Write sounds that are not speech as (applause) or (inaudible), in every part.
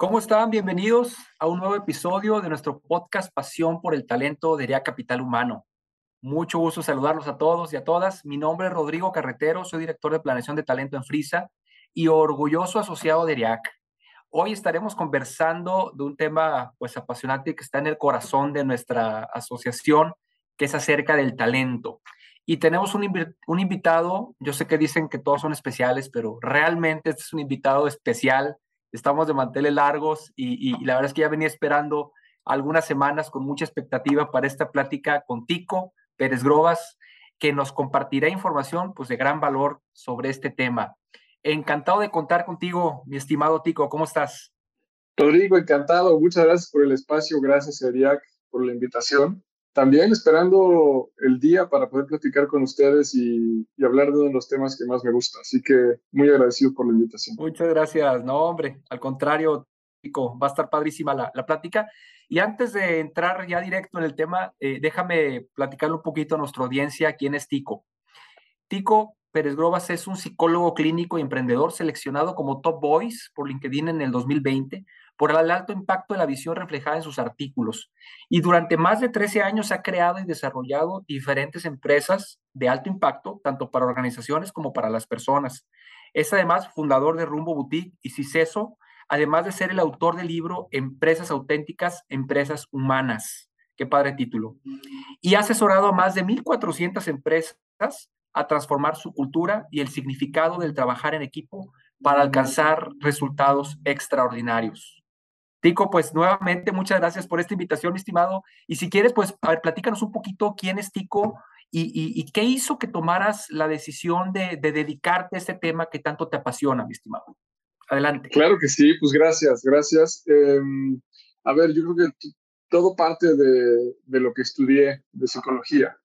¿Cómo están? Bienvenidos a un nuevo episodio de nuestro podcast Pasión por el Talento de ERIA Capital Humano. Mucho gusto saludarlos a todos y a todas. Mi nombre es Rodrigo Carretero, soy director de planeación de talento en Frisa y orgulloso asociado de ERIAC. Hoy estaremos conversando de un tema pues apasionante que está en el corazón de nuestra asociación, que es acerca del talento. Y tenemos un, un invitado, yo sé que dicen que todos son especiales, pero realmente este es un invitado especial estamos de manteles largos y, la verdad es que ya venía esperando algunas semanas con mucha expectativa para esta plática con Tico Pérez Grobas, que nos compartirá información pues, de gran valor sobre este tema. Encantado de contar contigo, mi estimado Tico, ¿cómo estás? Rodrigo, encantado. Muchas gracias por el espacio, gracias Eriac por la invitación también esperando el día para poder platicar con ustedes y, hablar de uno de los temas que más me gusta. Así que muy agradecido por la invitación. Muchas gracias. No, hombre, al contrario, va a estar padrísima la, plática. Y antes de entrar ya directo en el tema, eh, déjame platicarle un poquito a nuestra audiencia quién es Tico. Tico Pérez Grobas es un psicólogo clínico y emprendedor seleccionado como Top Voice por LinkedIn en el 2020 por el alto impacto de la visión reflejada en sus artículos. Y durante más de 13 años ha creado y desarrollado diferentes empresas de alto impacto, tanto para organizaciones como para las personas. Es además fundador de Rumbo Boutique y Ciceso, además de ser el autor del libro Empresas auténticas, empresas humanas. Qué padre título. Y ha asesorado a más de 1.400 empresas a transformar su cultura y el significado del trabajar en equipo para alcanzar resultados extraordinarios. Tico, pues nuevamente muchas gracias por esta invitación, mi estimado. Y si quieres, pues, a ver, platícanos un poquito quién es Tico y, qué hizo que tomaras la decisión de, dedicarte a este tema que tanto te apasiona, mi estimado. Adelante. Claro que sí, pues gracias, gracias. Em, a ver, yo creo que todo parte de, lo que estudié de psicología.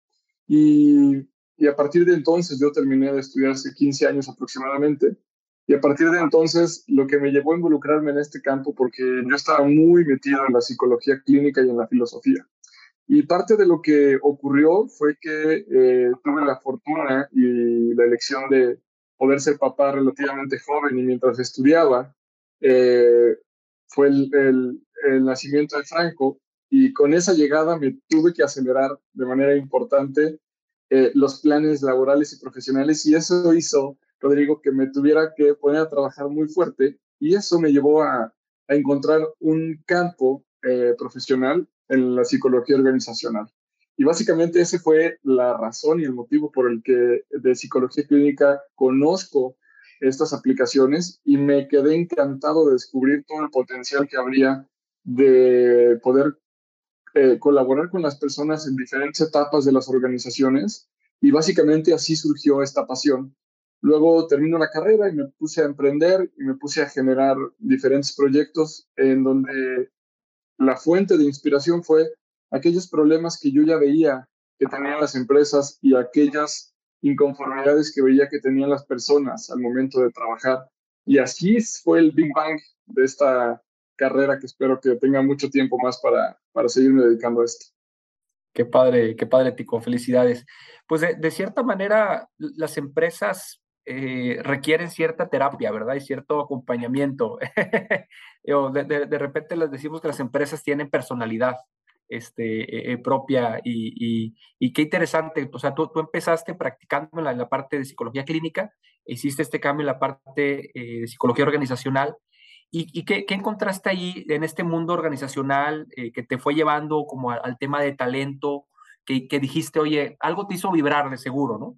Y, y a partir de entonces yo terminé de estudiar hace 15 años aproximadamente. Y a partir de entonces, lo que me llevó a involucrarme en este campo, porque yo estaba muy metido en la psicología clínica y en la filosofía. Y parte de lo que ocurrió fue que eh, tuve la fortuna y la elección de poder ser papá relativamente joven y mientras estudiaba, eh, fue el, el, el, nacimiento de Franco y con esa llegada me tuve que acelerar de manera importante eh, los planes laborales y profesionales y eso hizo Rodrigo, que me tuviera que poner a trabajar muy fuerte y eso me llevó a, encontrar un campo eh, profesional en la psicología organizacional. Y básicamente ese fue la razón y el motivo por el que de psicología clínica conozco estas aplicaciones y me quedé encantado de descubrir todo el potencial que habría de poder eh, colaborar con las personas en diferentes etapas de las organizaciones y básicamente así surgió esta pasión Luego termino la carrera y me puse a emprender y me puse a generar diferentes proyectos en donde la fuente de inspiración fue aquellos problemas que yo ya veía que tenían las empresas y aquellas inconformidades que veía que tenían las personas al momento de trabajar. Y así fue el Big Bang de esta carrera que espero que tenga mucho tiempo más para, para seguirme dedicando a esto. Qué padre, qué padre, Tico, felicidades. Pues de, de cierta manera, las empresas eh, requieren cierta terapia, ¿verdad? Y cierto acompañamiento. (laughs) de, repente les decimos que las empresas tienen personalidad este, e, e, propia y, qué interesante. O sea, tú, tú empezaste practicando en la, parte de psicología clínica, hiciste este cambio en la parte eh, de psicología organizacional. ¿Y, qué, encontraste ahí en este mundo organizacional eh, que te fue llevando como al, tema de talento, que, que dijiste, oye, algo te hizo vibrar de seguro, ¿no?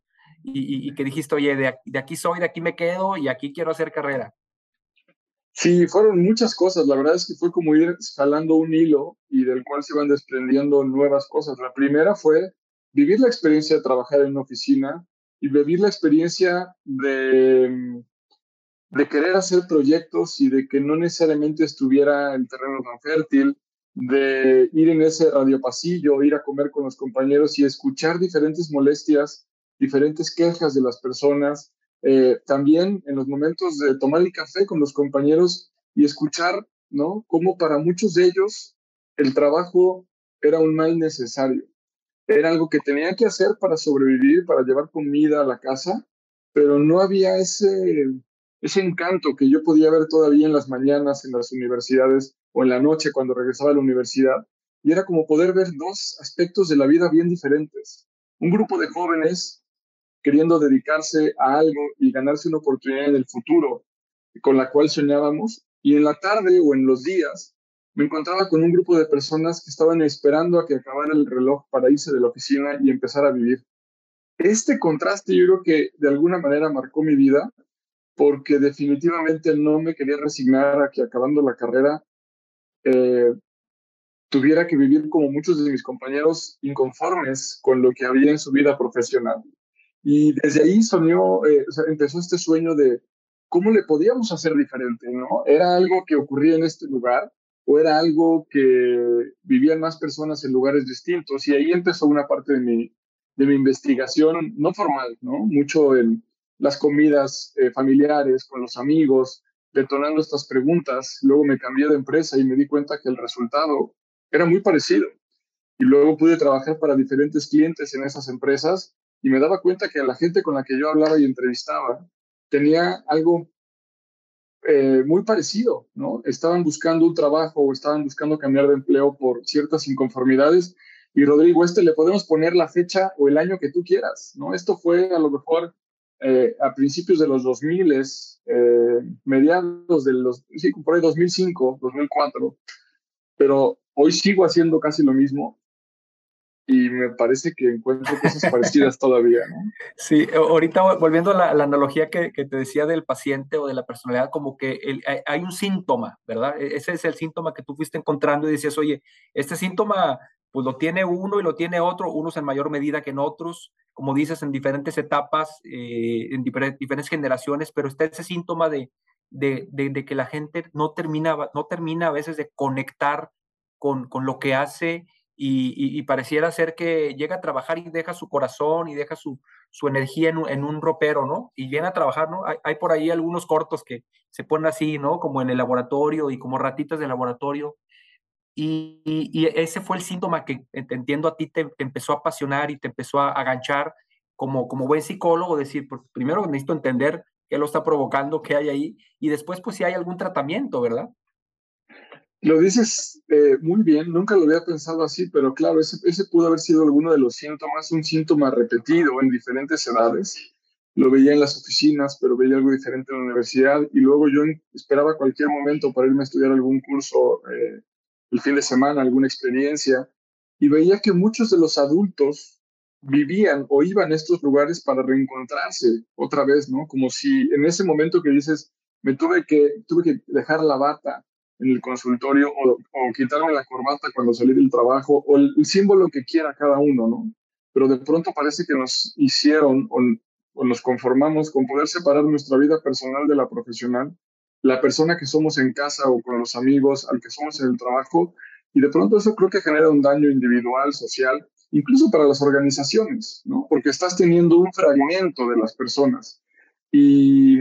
Y, que dijiste, oye, de, aquí soy, de aquí me quedo y aquí quiero hacer carrera? Sí, fueron muchas cosas. La verdad es que fue como ir escalando un hilo y del cual se iban desprendiendo nuevas cosas. La primera fue vivir la experiencia de trabajar en una oficina y vivir la experiencia de, de querer hacer proyectos y de que no necesariamente estuviera el terreno tan fértil de ir en ese radiopasillo, ir a comer con los compañeros y escuchar diferentes molestias, diferentes quejas de las personas. Eh, también en los momentos de tomar el café con los compañeros y escuchar, ¿no? Cómo para muchos de ellos el trabajo era un mal necesario. Era algo que tenía que hacer para sobrevivir, para llevar comida a la casa, pero no había ese, ese encanto que yo podía ver todavía en las mañanas en las universidades o en la noche cuando regresaba a la universidad. Y era como poder ver dos aspectos de la vida bien diferentes. Un grupo de jóvenes queriendo dedicarse a algo y ganarse una oportunidad en el futuro con la cual soñábamos. Y en la tarde o en los días me encontraba con un grupo de personas que estaban esperando a que acabara el reloj para irse de la oficina y empezar a vivir. Este contraste yo creo que de alguna manera marcó mi vida porque definitivamente no me quería resignar a que acabando la carrera eh, tuviera que vivir como muchos de mis compañeros inconformes con lo que había en su vida profesional. Y desde ahí soñó, eh, empezó este sueño de cómo le podíamos hacer diferente, ¿no? Era algo que ocurría en este lugar o era algo que vivían más personas en lugares distintos. Y ahí empezó una parte de mi, de mi investigación, no formal, ¿no? Mucho en las comidas eh, familiares, con los amigos, detonando estas preguntas. Luego me cambié de empresa y me di cuenta que el resultado era muy parecido. Y luego pude trabajar para diferentes clientes en esas empresas y me daba cuenta que la gente con la que yo hablaba y entrevistaba tenía algo eh, muy parecido, ¿no? Estaban buscando un trabajo o estaban buscando cambiar de empleo por ciertas inconformidades. Y Rodrigo, este le podemos poner la fecha o el año que tú quieras, ¿no? Esto fue a lo mejor eh, a principios de los 2000, eh, mediados de los, sí, por ahí 2005, 2004, pero hoy sigo haciendo casi lo mismo y me parece que encuentro cosas parecidas todavía, ¿no? (laughs) Sí, ahorita volviendo a la, analogía que, que, te decía del paciente o de la personalidad, como que hay un síntoma, ¿verdad? E, ese es el síntoma que tú fuiste encontrando y decías, oye, este síntoma pues lo tiene uno y lo tiene otro, unos en mayor medida que en otros, como dices, en diferentes etapas, eh, en diferentes, generaciones, pero está ese síntoma de, de, de, que la gente no termina, no termina a veces de conectar con, con lo que hace y, pareciera ser que llega a trabajar y deja su corazón y deja su, su energía en un, en un, ropero, ¿no? Y viene a trabajar, ¿no? Hay, por ahí algunos cortos que se ponen así, ¿no? Como en el laboratorio y como ratitas de laboratorio y, ese fue el síntoma que entiendo a ti te, empezó a apasionar y te empezó a aganchar como, como buen psicólogo, decir, pues, primero necesito entender qué lo está provocando, qué hay ahí, y después pues si hay algún tratamiento, ¿verdad? Lo dices eh, muy bien, nunca lo había pensado así, pero claro, ese, pudo haber sido alguno de los síntomas, un síntoma repetido en diferentes edades. Lo veía en las oficinas, pero veía algo diferente en la universidad y luego yo esperaba cualquier momento para irme a estudiar algún curso eh, el fin de semana, alguna experiencia, y veía que muchos de los adultos vivían o iban a estos lugares para reencontrarse otra vez, ¿no? Como si en ese momento que dices, me tuve que, tuve que dejar la bata en el consultorio o, o quitarme la corbata cuando salí del trabajo o el, símbolo que quiera cada uno, ¿no? Pero de pronto parece que nos hicieron o, o nos conformamos con poder separar nuestra vida personal de la profesional la persona que somos en casa o con los amigos, al que somos en el trabajo, y de pronto eso creo que genera un daño individual, social, incluso para las organizaciones, ¿no? Porque estás teniendo un fragmento de las personas. Y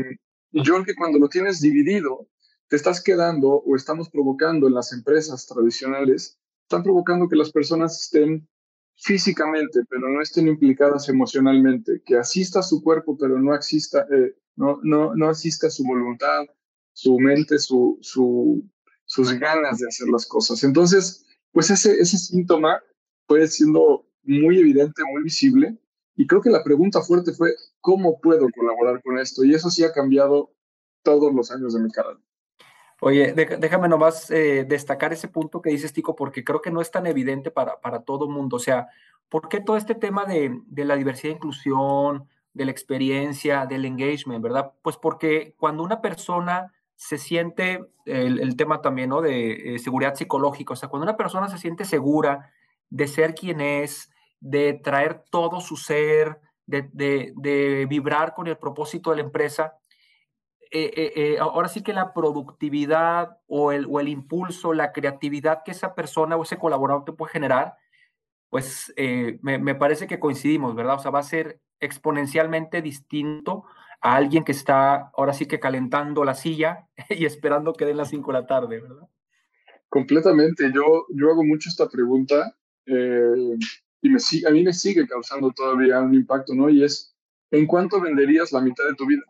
yo creo que cuando lo tienes dividido, te estás quedando o estamos provocando en las empresas tradicionales, están provocando que las personas estén físicamente, pero no estén implicadas emocionalmente, que asista su cuerpo, pero no, exista, eh, no, no, no asista su voluntad, su mente, su, su, sus ganas de hacer las cosas. Entonces, pues ese, ese síntoma fue siendo muy evidente, muy visible. Y creo que la pregunta fuerte fue, ¿cómo puedo colaborar con esto? Y eso sí ha cambiado todos los años de mi carrera. Oye, déjame nomás eh, destacar ese punto que dices, Tico, porque creo que no es tan evidente para, para todo el mundo. O sea, ¿por qué todo este tema de, de la diversidad e inclusión, de la experiencia, del engagement, verdad? Pues porque cuando una persona se siente el, tema también ¿no? de eh, seguridad psicológica, o sea, cuando una persona se siente segura de ser quien es, de traer todo su ser, de, de, vibrar con el propósito de la empresa, eh, ahora sí que la productividad o el, o el impulso, la creatividad que esa persona o ese colaborador te puede generar, pues me, parece que coincidimos, ¿verdad? O sea, va a ser exponencialmente distinto a alguien que está ahora sí que calentando la silla (laughs) y esperando que den las 5 de la tarde, ¿verdad? Completamente. Yo, yo hago mucho esta pregunta eh, y me, a mí me sigue causando todavía un impacto, ¿no? Y es, ¿en cuánto venderías la mitad de tu vida?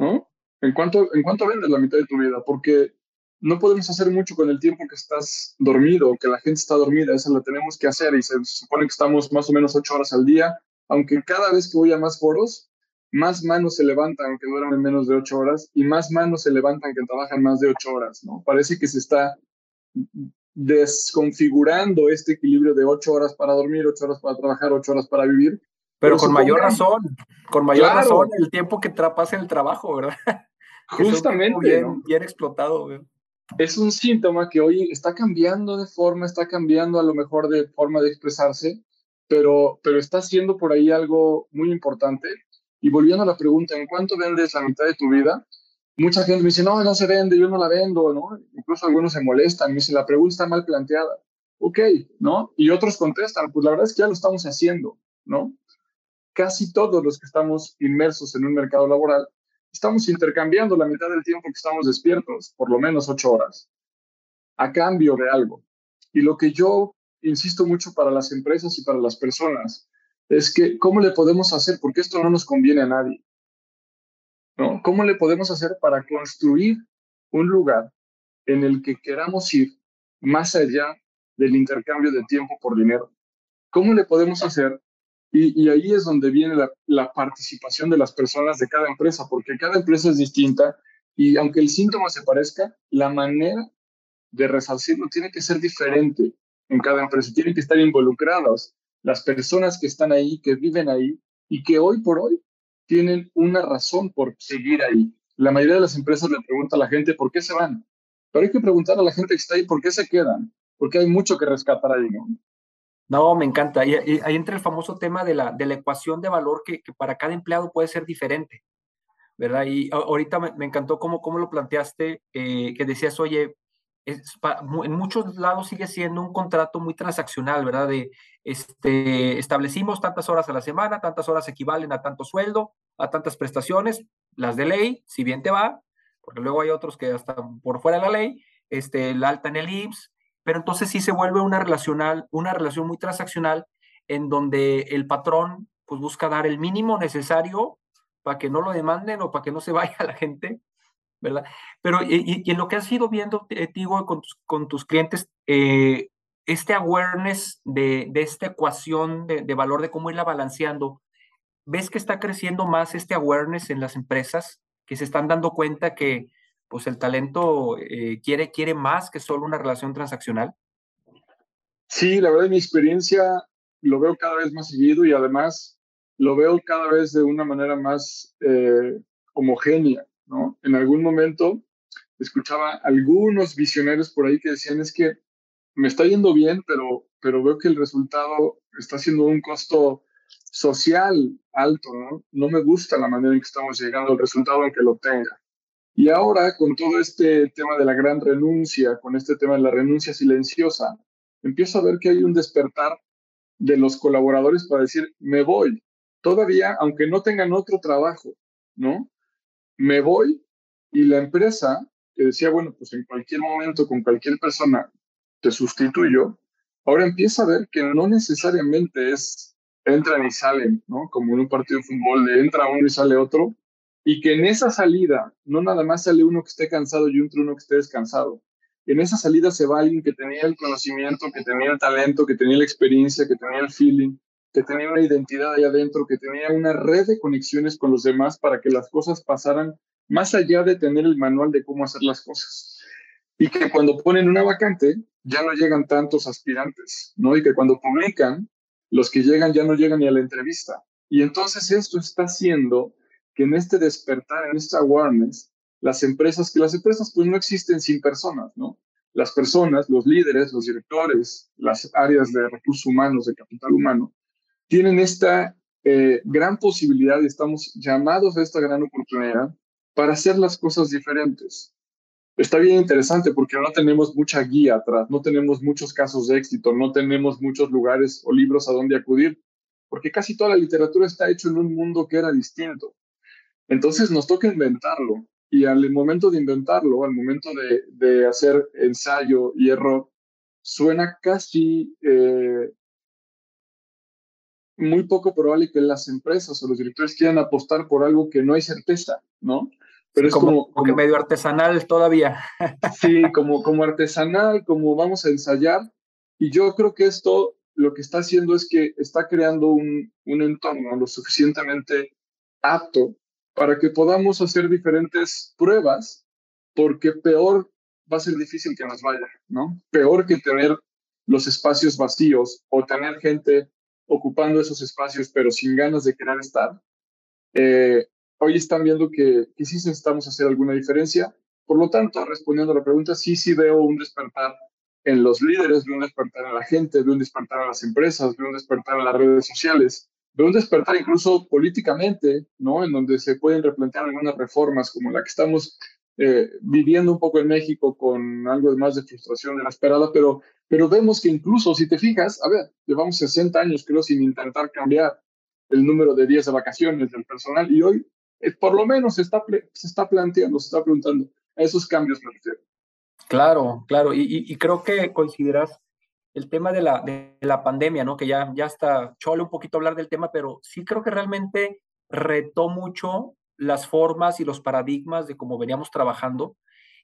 ¿No? ¿En cuánto, ¿En cuánto vendes la mitad de tu vida? Porque no podemos hacer mucho con el tiempo que estás dormido, que la gente está dormida, eso lo tenemos que hacer y se supone que estamos más o menos ocho horas al día, aunque cada vez que voy a más foros, más manos se levantan que duermen menos de ocho horas y más manos se levantan que trabajan más de ocho horas, ¿no? Parece que se está desconfigurando este equilibrio de ocho horas para dormir, ocho horas para trabajar, ocho horas para vivir. Pero, con mayor razón, con mayor razón el tiempo que pasa en el trabajo, ¿verdad? (laughs) Justamente. Bien, bien explotado. Es un síntoma que hoy está cambiando de forma, está cambiando a lo mejor de forma de expresarse, pero, pero está haciendo por ahí algo muy importante y volviendo a la pregunta, ¿en cuánto vendes la mitad de tu vida? Mucha gente me dice, no, no se vende, yo no la vendo, ¿no? Incluso algunos se molestan, me dicen, la pregunta está mal planteada. Ok, ¿no? Y otros contestan, pues la verdad es que ya lo estamos haciendo, ¿no? Casi todos los que estamos inmersos en un mercado laboral, estamos intercambiando la mitad del tiempo que estamos despiertos, por lo menos ocho horas, a cambio de algo. Y lo que yo insisto mucho para las empresas y para las personas es que, ¿cómo le podemos hacer? Porque esto no nos conviene a nadie. ¿no? ¿Cómo le podemos hacer para construir un lugar en el que queramos ir más allá del intercambio de tiempo por dinero? ¿Cómo le podemos hacer? Y, ahí es donde viene la, participación de las personas de cada empresa, porque cada empresa es distinta y aunque el síntoma se parezca, la manera de resarcirlo tiene que ser diferente en cada empresa, tienen que estar involucrados las personas que están ahí, que viven ahí y que hoy por hoy tienen una razón por seguir ahí. La mayoría de las empresas le pregunta a la gente por qué se van, pero hay que preguntar a la gente que está ahí por qué se quedan, porque hay mucho que rescatar ahí, ¿no? No, me encanta. Ahí, ahí entra el famoso tema de la, de la ecuación de valor que, que, para cada empleado puede ser diferente, ¿verdad? Y ahorita me, encantó cómo, cómo lo planteaste, eh, que decías, oye, en muchos lados sigue siendo un contrato muy transaccional, ¿verdad? De este, establecimos tantas horas a la semana, tantas horas equivalen a tanto sueldo, a tantas prestaciones, las de ley, si bien te va, porque luego hay otros que hasta por fuera de la ley, este, el alta en el IMSS, pero entonces sí se vuelve una, relacional, una relación muy transaccional en donde el patrón pues busca dar el mínimo necesario para que no lo demanden o para que no se (laughs) vaya la gente ¿verdad? Pero y, en lo que has ido viendo, Tigo, con tus, con tus clientes, eh, este awareness de, de esta ecuación de, de, valor, de cómo irla balanceando, ¿ves que está creciendo más este awareness en las empresas que se están dando cuenta que pues el talento eh, quiere, quiere más que solo una relación transaccional? Sí, la verdad, en mi experiencia lo veo cada vez más seguido y además lo veo cada vez de una manera más eh, homogénea. ¿no? En algún momento escuchaba algunos visionarios por ahí que decían es que me está yendo bien, pero, pero veo que el resultado está siendo un costo social alto, ¿no? No me gusta la manera en que estamos llegando al resultado aunque lo tenga. Y ahora, con todo este tema de la gran renuncia, con este tema de la renuncia silenciosa, empiezo a ver que hay un despertar de los colaboradores para decir, me voy, todavía, aunque no tengan otro trabajo, ¿no? me voy y la empresa que decía, bueno, pues en cualquier momento con cualquier persona te sustituyo, ahora empieza a ver que no necesariamente es entran y salen, ¿no? Como en un partido de fútbol, de entra uno y sale otro, y que en esa salida no nada más sale uno que esté cansado y otro uno que esté descansado. En esa salida se va alguien que tenía el conocimiento, que tenía el talento, que tenía la experiencia, que tenía el feeling, que tenía una identidad ahí adentro, que tenía una red de conexiones con los demás para que las cosas pasaran más allá de tener el manual de cómo hacer las cosas. Y que cuando ponen una vacante ya no llegan tantos aspirantes, ¿no? Y que cuando publican, los que llegan ya no llegan ni a la entrevista. Y entonces esto está haciendo que en este despertar, en esta awareness, las empresas, que las empresas pues no existen sin personas, ¿no? Las personas, los líderes, los directores, las áreas de recursos humanos, de capital humano, tienen esta eh, gran posibilidad y estamos llamados a esta gran oportunidad para hacer las cosas diferentes. Está bien interesante porque no tenemos mucha guía atrás, no tenemos muchos casos de éxito, no tenemos muchos lugares o libros a donde acudir, porque casi toda la literatura está hecha en un mundo que era distinto. Entonces nos toca inventarlo y al momento de inventarlo, al momento de, hacer ensayo y error, suena casi eh, muy poco probable que las empresas o los directores quieran apostar por algo que no hay certeza, ¿no? Pero es como, como, medio artesanal todavía. sí, como, como artesanal, como vamos a ensayar. Y yo creo que esto lo que está haciendo es que está creando un, un entorno lo suficientemente apto para que podamos hacer diferentes pruebas, porque peor va a ser difícil que nos vaya, ¿no? Peor que tener los espacios vacíos o tener gente ocupando esos espacios pero sin ganas de querer estar. Eh, hoy están viendo que, que sí necesitamos hacer alguna diferencia. Por lo tanto, respondiendo a la pregunta, sí, sí veo un despertar en los líderes, veo un despertar en la gente, veo un despertar en las empresas, veo un despertar en las redes sociales, veo un despertar incluso políticamente, ¿no? En donde se pueden replantear algunas reformas como la que estamos eh, viviendo un poco en México con algo de más de frustración de la esperada, pero, pero vemos que incluso si te fijas, a ver, llevamos 60 años creo sin intentar cambiar el número de días de vacaciones del personal y hoy eh, por lo menos se está, se está planteando, se está preguntando a esos cambios me refiero. Claro, claro, y, y, creo que consideras el tema de la, de la pandemia, ¿no? Que ya, ya está chole un poquito hablar del tema, pero sí creo que realmente retó mucho las formas y los paradigmas de cómo veníamos trabajando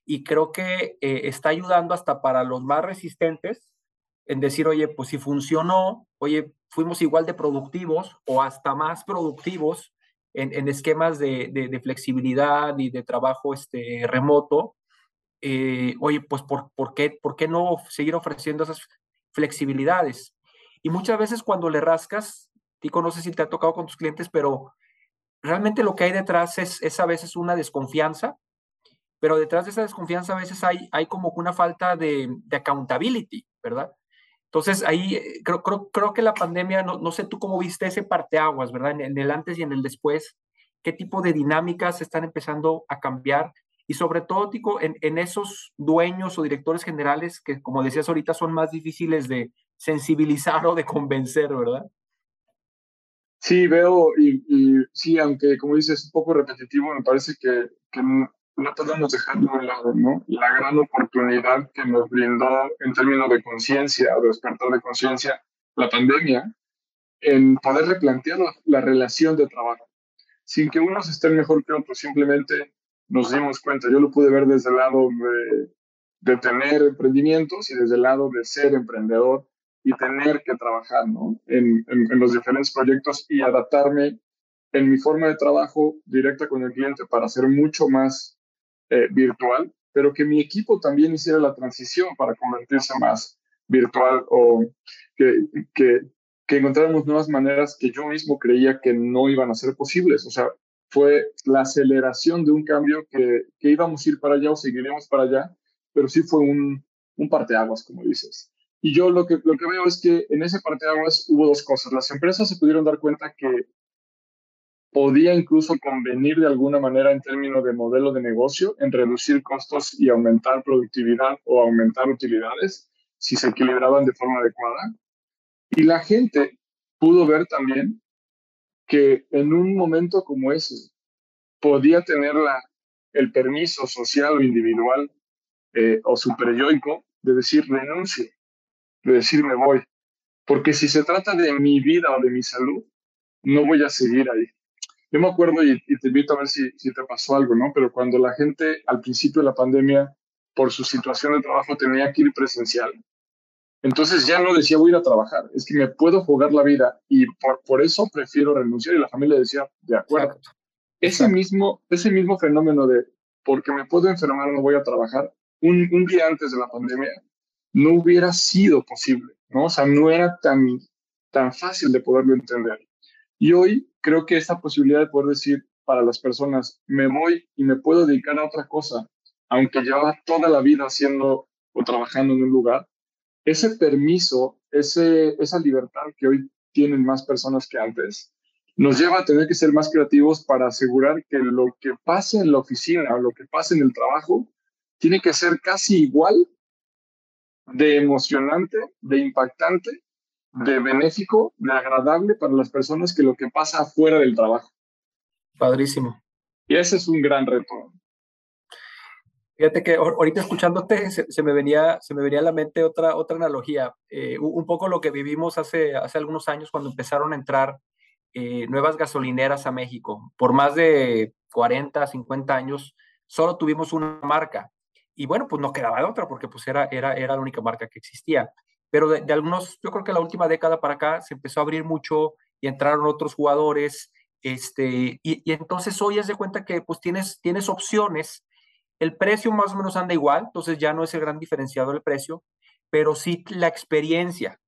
y creo que eh, está ayudando hasta para los más resistentes en decir, oye, pues si funcionó, oye, fuimos igual de productivos o hasta más productivos en, esquemas de, flexibilidad y de trabajo este, remoto, eh, oye, pues ¿por, por, qué, ¿por qué no seguir ofreciendo esas flexibilidades? Y muchas veces cuando le rascas, y no sé si te ha tocado con tus clientes, pero realmente lo que hay detrás es, es a veces una desconfianza, pero detrás de esa desconfianza a veces hay, hay como una falta de, de accountability, ¿verdad? Entonces ahí eh, creo, creo, creo, que la pandemia, no, no sé tú cómo viste ese parteaguas, ¿verdad? En, en, el antes y en el después, qué tipo de dinámicas están empezando a cambiar y sobre todo, Tico, en, en esos dueños o directores generales que, como decías ahorita, son más difíciles de sensibilizar (laughs) o de convencer, ¿verdad? Sí, veo, y, sí, aunque como dices, es un poco repetitivo, me parece que, que no, podemos dejar de lado, ¿no? La gran oportunidad que nos brindó en términos de conciencia de despertar de conciencia la pandemia, en poder replantear la, relación de trabajo, sin que unos estén mejor que otros, simplemente nos dimos cuenta. Yo lo pude ver desde el lado de, de tener emprendimientos y desde el lado de ser emprendedor y tener que trabajar ¿no? en, en, los diferentes proyectos y adaptarme en mi forma de trabajo directa con el cliente para ser mucho más eh, virtual, pero que mi equipo también hiciera la transición para convertirse más virtual o que, que, que encontráramos nuevas maneras que yo mismo creía que no iban a ser posibles. O sea, fue la aceleración de un cambio que, que íbamos a ir para allá o seguiremos para allá, pero sí fue un, un parteaguas, como dices. Y yo lo que, lo que veo es que en ese parte de aguas hubo dos cosas. Las empresas se pudieron dar cuenta que podía incluso convenir de alguna manera en términos de modelo de negocio en reducir costos y aumentar productividad o aumentar utilidades si se equilibraban de forma adecuada. Y la gente pudo ver también que en un momento como ese podía tener la, el permiso social o individual eh, o superyoico de decir renuncio de decir me voy. Porque si se trata de mi vida o de mi salud, no voy a seguir ahí. Yo me acuerdo y, te invito a ver si, si te pasó algo, ¿no? Pero cuando la gente al principio de la pandemia, por su situación de trabajo, tenía que ir presencial, entonces ya no decía voy a ir a trabajar, es que me puedo jugar la vida y por, por eso prefiero renunciar. Y la familia decía, de acuerdo. Ese, Mismo, ese mismo fenómeno de porque me puedo enfermar, no voy a trabajar, un, un día antes de la pandemia, no hubiera sido posible, ¿no? O sea, no era tan, tan fácil de poderlo entender. Y hoy creo que esta posibilidad de poder decir para las personas, me voy y me puedo dedicar a otra cosa, aunque llevaba toda la vida haciendo o trabajando en un lugar, ese permiso, ese, esa libertad que hoy tienen más personas que antes, nos lleva a tener que ser más creativos para asegurar que lo que pase en la oficina o lo que pase en el trabajo tiene que ser casi igual de emocionante, de impactante, de benéfico, de agradable para las personas que lo que pasa afuera del trabajo. Padrísimo. Y ese es un gran reto. Fíjate que ahorita escuchándote se, me venía, se me venía a la mente otra, otra analogía, eh, un poco lo que vivimos hace, hace algunos años cuando empezaron a entrar eh, nuevas gasolineras a México. Por más de 40, 50 años, solo tuvimos una marca. Y bueno, pues no quedaba de otra porque pues era, era, era la única marca que existía. Pero de, algunos, yo creo que la última década para acá se empezó a abrir mucho y entraron otros jugadores. Este, y, y entonces hoy es de cuenta que pues tienes, tienes opciones. El precio más o menos anda igual, entonces ya no es el gran diferenciado el precio, pero sí la experiencia.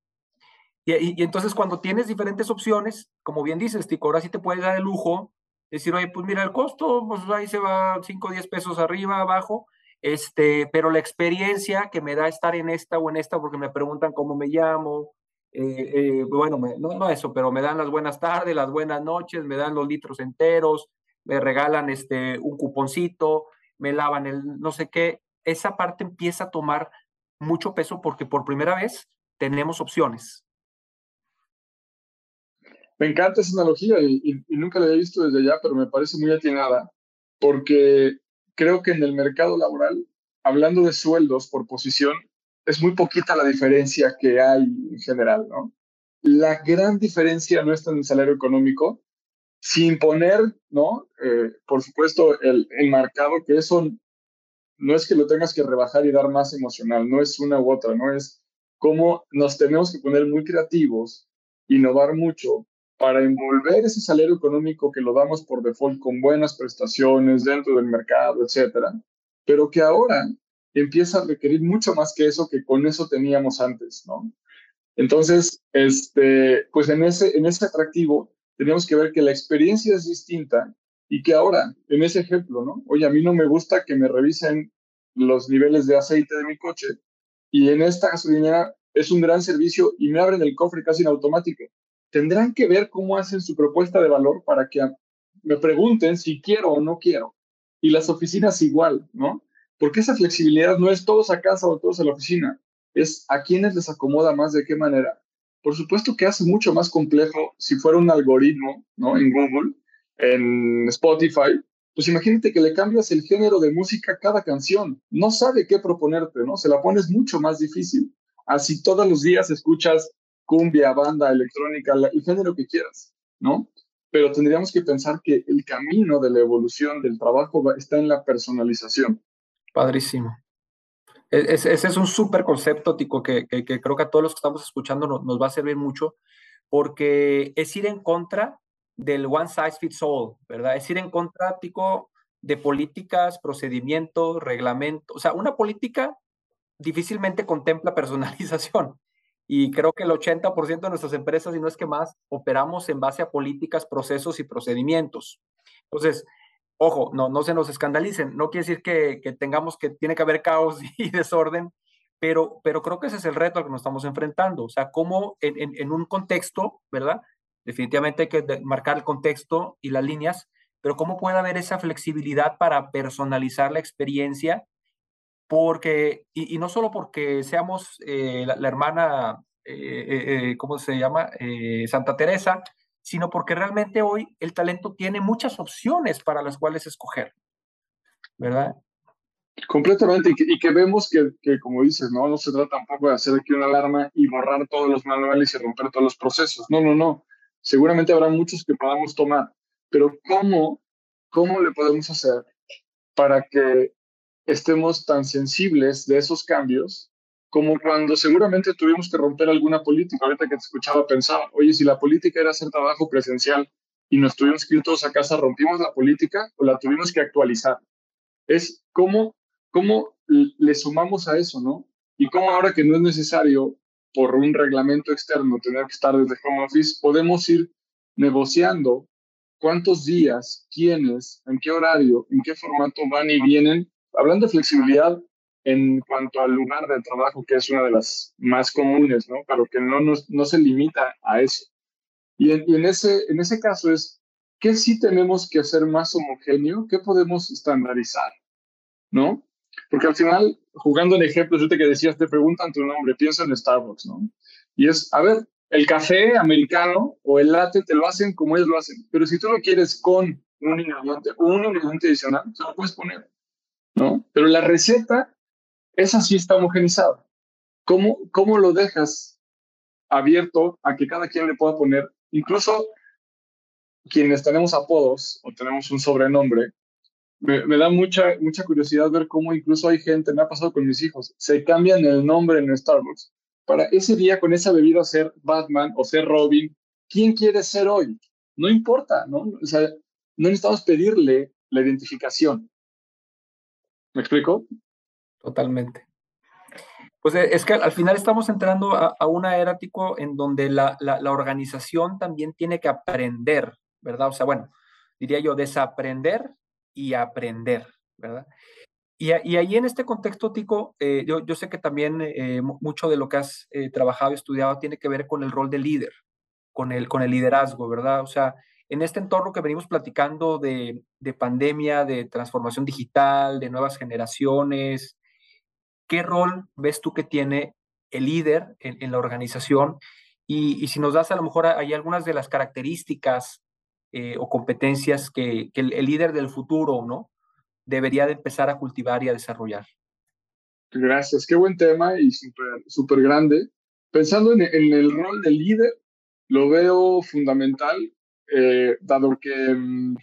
Y, entonces cuando tienes diferentes opciones, como bien dices, Tico, ahora sí te puedes dar el lujo, decir, oye, pues mira, el costo, pues ahí se va 5 o 10 pesos arriba, abajo, este, pero la experiencia que me da estar en esta o en esta, porque me preguntan cómo me llamo, eh, eh, bueno, no, no eso, pero me dan las buenas tardes, las buenas noches, me dan los litros enteros, me regalan este, un cuponcito, me lavan el no sé qué, esa parte empieza a tomar mucho peso porque por primera vez tenemos opciones. Me encanta esa analogía y, nunca la había visto desde allá, pero me parece muy atinada porque creo que en el mercado laboral, hablando de sueldos por posición, es muy poquita la diferencia que hay en general, ¿no? La gran diferencia no está en el salario económico, sin poner, ¿no? Eh, por supuesto, el, el marcado, que eso no es que lo tengas que rebajar y dar más emocional, no es una u otra, no es cómo nos tenemos que poner muy creativos, innovar mucho para envolver ese salario económico que lo damos por default con buenas prestaciones dentro del mercado, etcétera, pero que ahora empieza a requerir mucho más que eso que con eso teníamos antes, ¿no? Entonces, este, pues en ese, en ese atractivo tenemos que ver que la experiencia es distinta y que ahora, en ese ejemplo, ¿no? Oye, a mí no me gusta que me revisen los niveles de aceite de mi coche y en esta gasolinera es un gran servicio y me abren el cofre casi en automático tendrán que ver cómo hacen su propuesta de valor para que me pregunten si quiero o no quiero. Y las oficinas igual, ¿no? Porque esa flexibilidad no es todos a casa o todos a la oficina, es a quienes les acomoda más de qué manera. Por supuesto que hace mucho más complejo si fuera un algoritmo, ¿no? En Google, en Spotify, pues imagínate que le cambias el género de música a cada canción. No sabe qué proponerte, ¿no? Se la pones mucho más difícil. Así todos los días escuchas cumbia, banda, electrónica, el género que quieras, ¿no? Pero tendríamos que pensar que el camino de la evolución del trabajo está en la personalización. Padrísimo. E, ese, es un súper concepto, Tico, que, creo que a todos los que estamos escuchando nos, va a servir mucho, porque es ir en contra del one size fits all, ¿verdad? Es ir en contra, Tico, de políticas, procedimientos, reglamentos. O sea, una política difícilmente contempla (laughs) personalización. Y creo que el 80% de nuestras empresas, y no es que más, operamos en base a políticas, procesos y procedimientos. Entonces, ojo, no, no se nos escandalicen. No quiere decir que, tengamos que, tiene que haber caos (laughs) y desorden, pero, pero creo que ese es el reto al que nos estamos enfrentando. O sea, cómo en, un contexto, ¿verdad? Definitivamente hay que marcar el contexto y las líneas, pero cómo puede haber esa flexibilidad para personalizar la experiencia porque, y, no solo porque seamos eh, la, hermana, eh, eh, ¿cómo se llama? Santa Teresa, sino porque realmente hoy el talento tiene muchas opciones para las cuales escoger, ¿verdad? Completamente, y que, vemos que, que, como dices, ¿no? No se trata tampoco de hacer aquí una alarma y borrar todos los manuales y romper todos los procesos. No, no, no. Seguramente habrá muchos que podamos tomar, pero ¿cómo, cómo le podemos hacer para que estemos tan sensibles de esos cambios como cuando seguramente tuvimos que romper alguna política. Ahorita que te escuchaba pensaba, oye, si la política era hacer trabajo presencial y nos tuvimos que ir todos a casa, ¿rompimos la política o la tuvimos que actualizar? Es cómo, cómo le sumamos a eso, ¿no? Y cómo ahora que no es necesario por un reglamento externo tener que estar desde home office, podemos ir negociando cuántos días, quiénes, en qué horario, en qué formato van y vienen hablando de flexibilidad en cuanto al lugar de trabajo, que es una de las más comunes, ¿no? Pero que no, nos, no se limita a eso. Y en, ese, en ese caso es, ¿qué sí tenemos que hacer más homogéneo? ¿Qué podemos estandarizar? ¿No? Porque al final, jugando en ejemplos, yo te que decías, te preguntan tu nombre, piensa en Starbucks, ¿no? Y es, a ver, el café americano o el latte te lo hacen como ellos lo hacen, pero si tú lo quieres con un ingrediente, un ingrediente adicional, se lo puedes poner, ¿no? Pero la receta, esa sí está homogenizada. ¿Cómo, cómo lo dejas abierto a que cada quien le pueda poner, incluso quienes tenemos apodos o tenemos un sobrenombre, me, da mucha, mucha curiosidad ver cómo incluso hay gente, me ha pasado con mis hijos, se cambian el nombre en Starbucks para ese día con esa bebida ser Batman o ser Robin. ¿Quién quiere ser hoy? No importa, ¿no? O sea, no necesitamos pedirle la identificación. ¿Me explico? Totalmente. Pues eh, es que al final estamos entrando a, una era, Tico, en donde la, la, organización también tiene que aprender, ¿verdad? O sea, bueno, diría yo, desaprender y aprender, ¿verdad? Y, y ahí en este contexto, Tico, eh, yo, yo, sé que también eh, mucho de lo que has trabajado y estudiado tiene que ver con el rol de líder, con el, con el liderazgo, ¿verdad? O sea, en este entorno que venimos platicando de, de pandemia, de transformación digital, de nuevas generaciones, ¿Qué rol ves tú que tiene el líder en, la organización? Y, si nos das a lo mejor hay algunas de las características eh, o competencias que, el, líder del futuro, ¿no? Debería de empezar a cultivar y a desarrollar. Gracias, qué buen tema y súper grande. Pensando en, el rol del líder, lo veo fundamental, eh, dado que mm,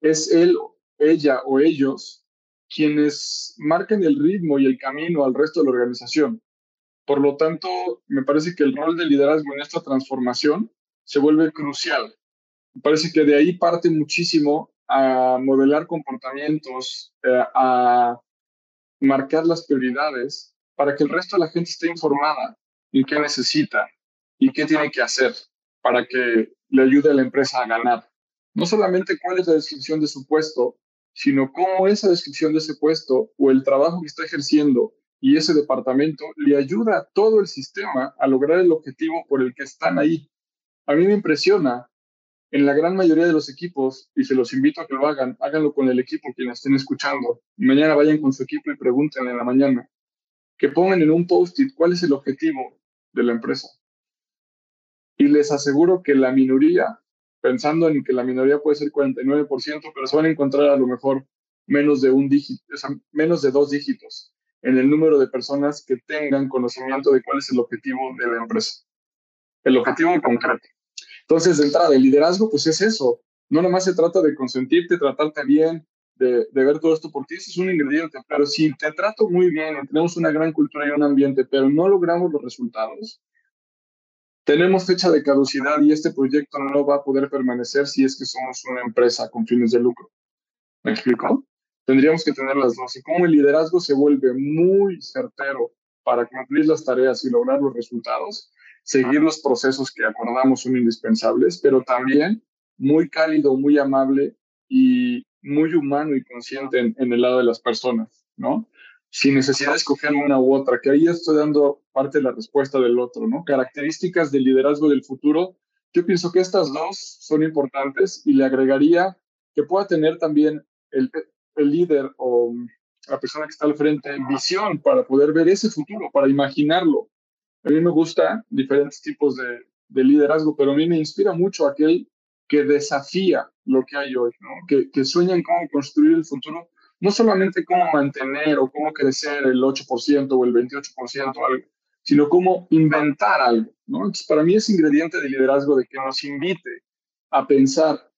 es él, ella o ellos quienes marcan el ritmo y el camino al resto de la organización. Por lo tanto, me parece que el rol de liderazgo en esta transformación se vuelve crucial. Me parece que de ahí parte muchísimo a modelar comportamientos, eh, a marcar las prioridades para que el resto de la gente esté informada en qué necesita y qué tiene que hacer para que le ayude a la empresa a ganar. No solamente cuál es la descripción de su puesto, sino cómo esa descripción de ese puesto o el trabajo que está ejerciendo y ese departamento le ayuda a todo el sistema a lograr el objetivo por el que están ahí. A mí me impresiona en la gran mayoría de los equipos, y se los invito a que lo hagan, háganlo con el equipo quienes estén escuchando. Mañana vayan con su equipo y pregunten en la mañana. Que pongan en un post-it cuál es el objetivo de la empresa. Y les aseguro que la minoría pensando en que la minoría puede ser 49%, pero se van a encontrar a lo mejor menos de un dígito, menos de dos dígitos en el número de personas que tengan conocimiento de cuál es el objetivo de la empresa. El objetivo en concreto. Entonces, de entrada, el liderazgo, pues es eso. No nomás se trata de consentirte, tratarte bien, de, ver todo esto por ti, eso es un ingrediente, pero si te trato muy bien tenemos una gran cultura y un ambiente, pero no logramos los resultados, tenemos fecha de caducidad y este proyecto no va a poder permanecer si es que somos una empresa con fines de lucro. ¿Me explico? Tendríamos que tener las dos. Y como el liderazgo se vuelve muy certero para cumplir las tareas y lograr los resultados, seguir los procesos que acordamos son indispensables, pero también muy cálido, muy amable y muy humano y consciente en, en el lado de las personas, ¿no? Sin necesidad de escoger una u otra, que ahí estoy dando parte de la respuesta del otro, ¿no? Características del liderazgo del futuro. Yo pienso que estas dos son importantes y le agregaría que pueda tener también el, el líder o la persona que está al frente visión para poder ver ese futuro, para imaginarlo. A mí me gusta diferentes tipos de, de liderazgo, pero a mí me inspira mucho aquel que desafía lo que hay hoy, ¿no? que, que sueña en cómo construir el futuro no solamente cómo mantener o cómo crecer el 8% o el 28% algo, sino cómo inventar algo. ¿no? Entonces, para mí ese ingrediente de liderazgo de que nos invite a pensar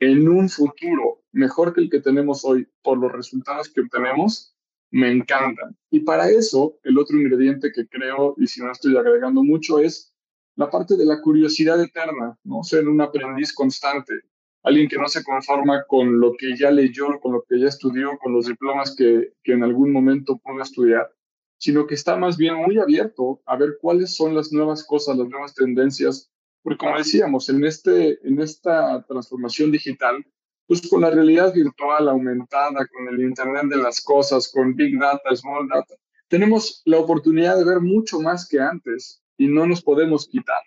en un futuro mejor que el que tenemos hoy por los resultados que obtenemos, me encanta. Y para eso, el otro ingrediente que creo, y si no estoy agregando mucho, es la parte de la curiosidad eterna, ¿no? Ser un aprendiz constante alguien que no se conforma con lo que ya leyó, con lo que ya estudió, con los diplomas que, que en algún momento pudo estudiar, sino que está más bien muy abierto a ver cuáles son las nuevas cosas, las nuevas tendencias, porque como decíamos, en, este, en esta transformación digital, pues con la realidad virtual aumentada, con el Internet de las cosas, con Big Data, Small Data, tenemos la oportunidad de ver mucho más que antes y no nos podemos quitar.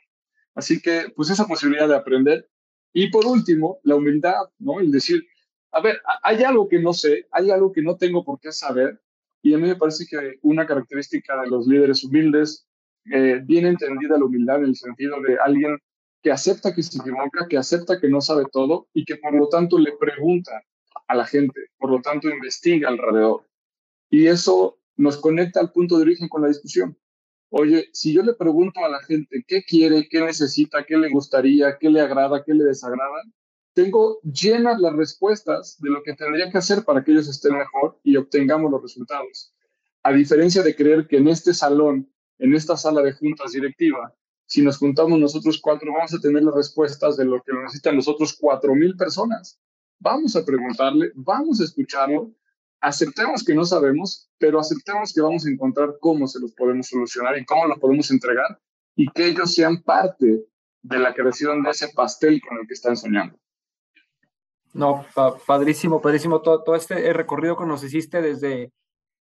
Así que, pues esa posibilidad de aprender. Y por último, la humildad, ¿no? El decir, a ver, hay algo que no sé, hay algo que no tengo por qué saber. Y a mí me parece que una característica de los líderes humildes, eh, bien entendida la humildad en el sentido de alguien que acepta que se equivoca, que acepta que no sabe todo y que por lo tanto le pregunta a la gente, por lo tanto investiga alrededor. Y eso nos conecta al punto de origen con la discusión. Oye, si yo le pregunto a la gente qué quiere, qué necesita, qué le gustaría, qué le agrada, qué le desagrada, tengo llenas las respuestas de lo que tendría que hacer para que ellos estén mejor y obtengamos los resultados. A diferencia de creer que en este salón, en esta sala de juntas directiva, si nos juntamos nosotros cuatro, vamos a tener las respuestas de lo que necesitan los otros cuatro mil personas. Vamos a preguntarle, vamos a escucharlo, aceptemos que no sabemos, pero aceptemos que vamos a encontrar cómo se los podemos solucionar y cómo los podemos entregar y que ellos sean parte de la creación de ese pastel con el que están soñando. No, padrísimo, padrísimo todo, todo este recorrido que nos hiciste desde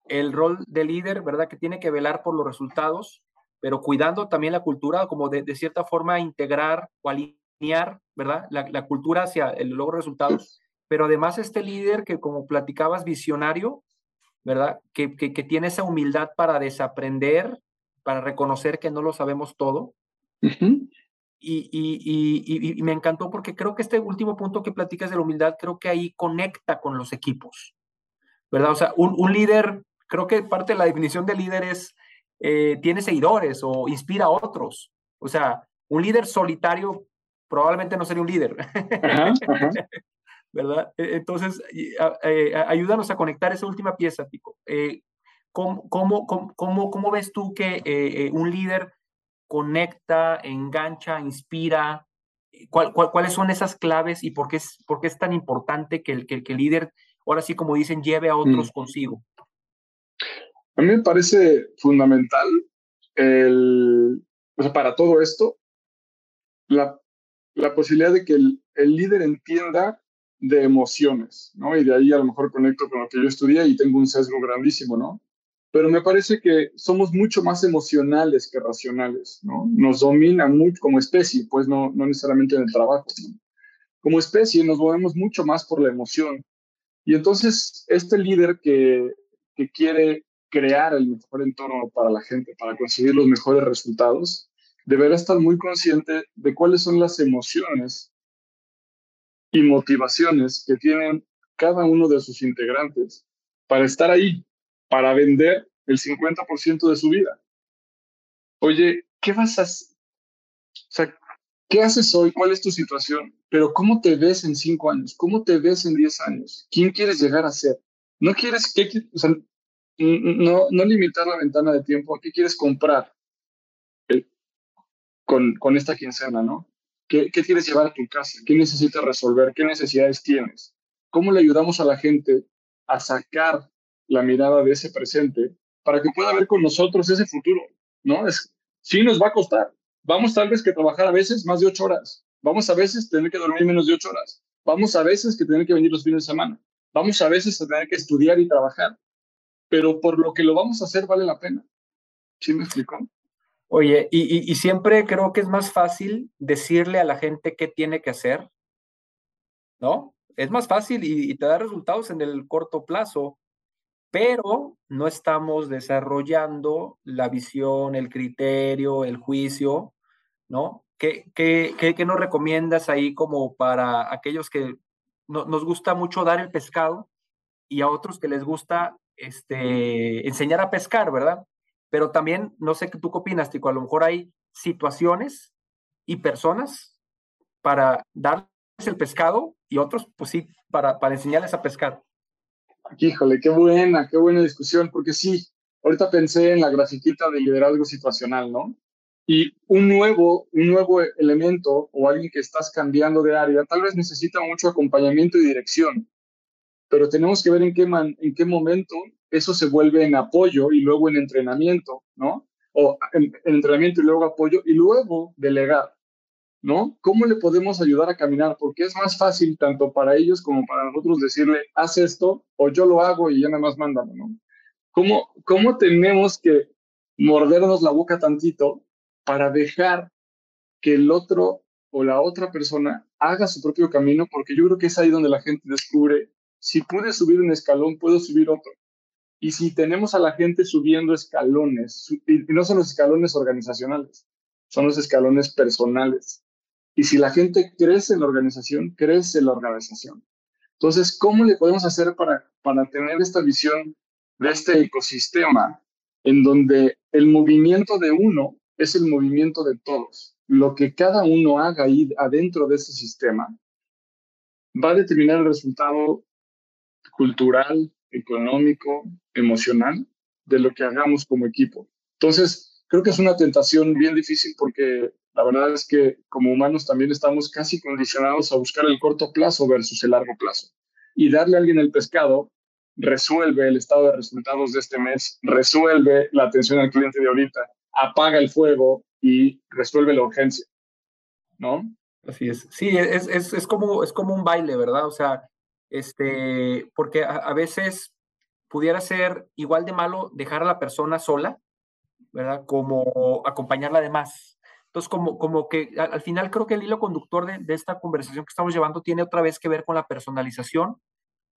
el rol de líder, ¿verdad? Que tiene que velar por los resultados, pero cuidando también la cultura, como de, cierta forma integrar o alinear, ¿verdad? La, la cultura hacia el logro de resultados pero además este líder que como platicabas, visionario, ¿verdad? Que, que, tiene esa humildad para desaprender, para reconocer que no lo sabemos todo. y, y, y, me encantó porque creo que este último punto que platicas de la humildad, creo que ahí conecta con los equipos, ¿verdad? O sea, un, un líder, creo que parte de la definición de líder es, eh, tiene seguidores o inspira a otros. O sea, un líder solitario probablemente no sería un líder. (laughs) ¿verdad? E, entonces, eh, ayúdanos a conectar esa última pieza, Tico. Eh, ¿cómo, cómo, cómo, cómo, ves tú que eh, un líder conecta, engancha, inspira? ¿Cuál, cuáles son esas claves y por qué es, por qué es tan importante que el, que, el, líder, ahora sí como dicen, lleve a otros mm. consigo? A mí me parece fundamental el, o sea, para todo esto la, la posibilidad de que el, el líder entienda de emociones, ¿no? Y de ahí a lo mejor conecto con lo que yo estudié y tengo un sesgo grandísimo, ¿no? Pero me parece que somos mucho más emocionales que racionales, ¿no? Nos domina mucho como especie, pues no, no necesariamente en el trabajo, ¿no? Como especie nos movemos mucho más por la emoción. Y entonces este líder que, que quiere crear el mejor entorno para la gente, para conseguir los mejores resultados, deberá estar muy consciente de cuáles son las emociones y motivaciones que tienen cada uno de sus integrantes para estar ahí, para vender el 50% de su vida. Oye, ¿qué vas a hacer? O sea, ¿qué haces hoy? ¿Cuál es tu situación? Pero ¿cómo te ves en cinco años? ¿Cómo te ves en diez años? ¿Quién quieres llegar a ser? No quieres, que, o sea, no, no limitar la ventana de tiempo. ¿Qué quieres comprar eh, con, con esta quincena, no? ¿Qué, quieres llevar a tu casa? ¿Qué necesitas resolver? ¿Qué necesidades tienes? ¿Cómo le ayudamos a la gente a sacar la mirada de ese presente para que pueda ver con nosotros ese futuro? ¿No? Es, sí nos va a costar. Vamos tal vez que trabajar a veces más de ocho horas. Vamos a veces tener que dormir menos de ocho horas. Vamos a veces que tener que venir los fines de semana. Vamos a veces a tener que estudiar y trabajar. Pero por lo que lo vamos a hacer vale la pena. ¿Sí me explicó? Oye, y, siempre creo que es más fácil decirle a la gente qué tiene que hacer, ¿no? Es más fácil y, te da resultados en el corto plazo, pero no estamos desarrollando la visión, el criterio, el juicio, ¿no? ¿Qué, qué, qué, nos recomiendas ahí como para aquellos que nos gusta mucho dar el pescado y a otros que les gusta este, enseñar a pescar, ¿verdad? Pero también, no sé tú qué opinas, Tico, a lo mejor hay situaciones y personas para darles el pescado y otros, pues sí, para, para enseñarles a pescar. Híjole, qué buena, qué buena discusión, porque sí, ahorita pensé en la grafiquita de liderazgo situacional, ¿no? Y un nuevo, un nuevo elemento o alguien que estás cambiando de área, tal vez necesita mucho acompañamiento y dirección, pero tenemos que ver en qué, en qué momento eso se vuelve en apoyo y luego en entrenamiento, ¿no? O en, entrenamiento y luego apoyo y luego delegar, ¿no? ¿Cómo le podemos ayudar a caminar? Porque es más fácil tanto para ellos como para nosotros decirle, haz esto o yo lo hago y ya nada más mándalo, ¿no? ¿Cómo, cómo tenemos que mordernos la boca tantito para dejar que el otro o la otra persona haga su propio camino, porque yo creo que es ahí donde la gente descubre, si pude subir un escalón, puedo subir otro. Y si tenemos a la gente subiendo escalones, y no son los escalones organizacionales, son los escalones personales. Y si la gente crece en la organización, crece la organización. Entonces, ¿cómo le podemos hacer para, para tener esta visión de este ecosistema en donde el movimiento de uno es el movimiento de todos? Lo que cada uno haga ahí adentro de ese sistema va a determinar el resultado cultural, económico, emocional de lo que hagamos como equipo. Entonces, creo que es una tentación bien difícil porque la verdad es que como humanos también estamos casi condicionados a buscar el corto plazo versus el largo plazo. Y darle a alguien el pescado resuelve el estado de resultados de este mes, resuelve la atención al cliente de ahorita, apaga el fuego y resuelve la urgencia. ¿No? Así es. Sí, es, es, es como, es como un baile, ¿verdad? O sea, este, porque a, veces pudiera ser igual de malo dejar a la persona sola, ¿verdad? Como acompañarla de más. Entonces, como, como que al, final creo que el hilo conductor de, esta conversación que estamos llevando tiene otra vez que ver con la personalización,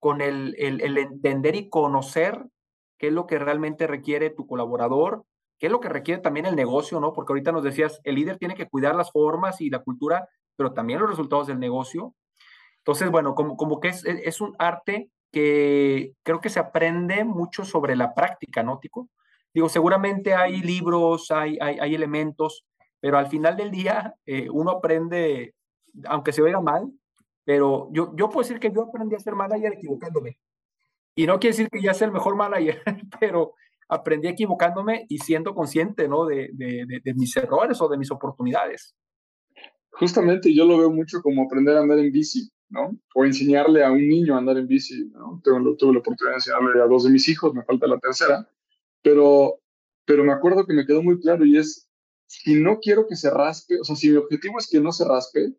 con el, el, el, entender y conocer qué es lo que realmente requiere tu colaborador, qué es lo que requiere también el negocio, ¿no? Porque ahorita nos decías, el líder tiene que cuidar las formas y la cultura, pero también los resultados del negocio. Entonces, bueno, como, como que es, es un arte que creo que se aprende mucho sobre la práctica, ¿no, Tico? Digo, seguramente hay libros, hay, hay, hay elementos, pero al final del día eh, uno aprende, aunque se oiga mal, pero yo, yo puedo decir que yo aprendí a ser manager equivocándome. Y no quiere decir que ya sea el mejor manager, (laughs) pero aprendí equivocándome y siendo consciente, ¿no? De, de, de, de mis errores o de mis oportunidades. Justamente yo lo veo mucho como aprender a andar en bici. ¿No? O enseñarle a un niño a andar en bici, ¿no? Tuve, tuve la oportunidad de enseñarle a dos de mis hijos, me falta la tercera, pero, me acuerdo que me quedó muy claro y es, si no quiero que se raspe, o sea, si mi objetivo es que no se raspe,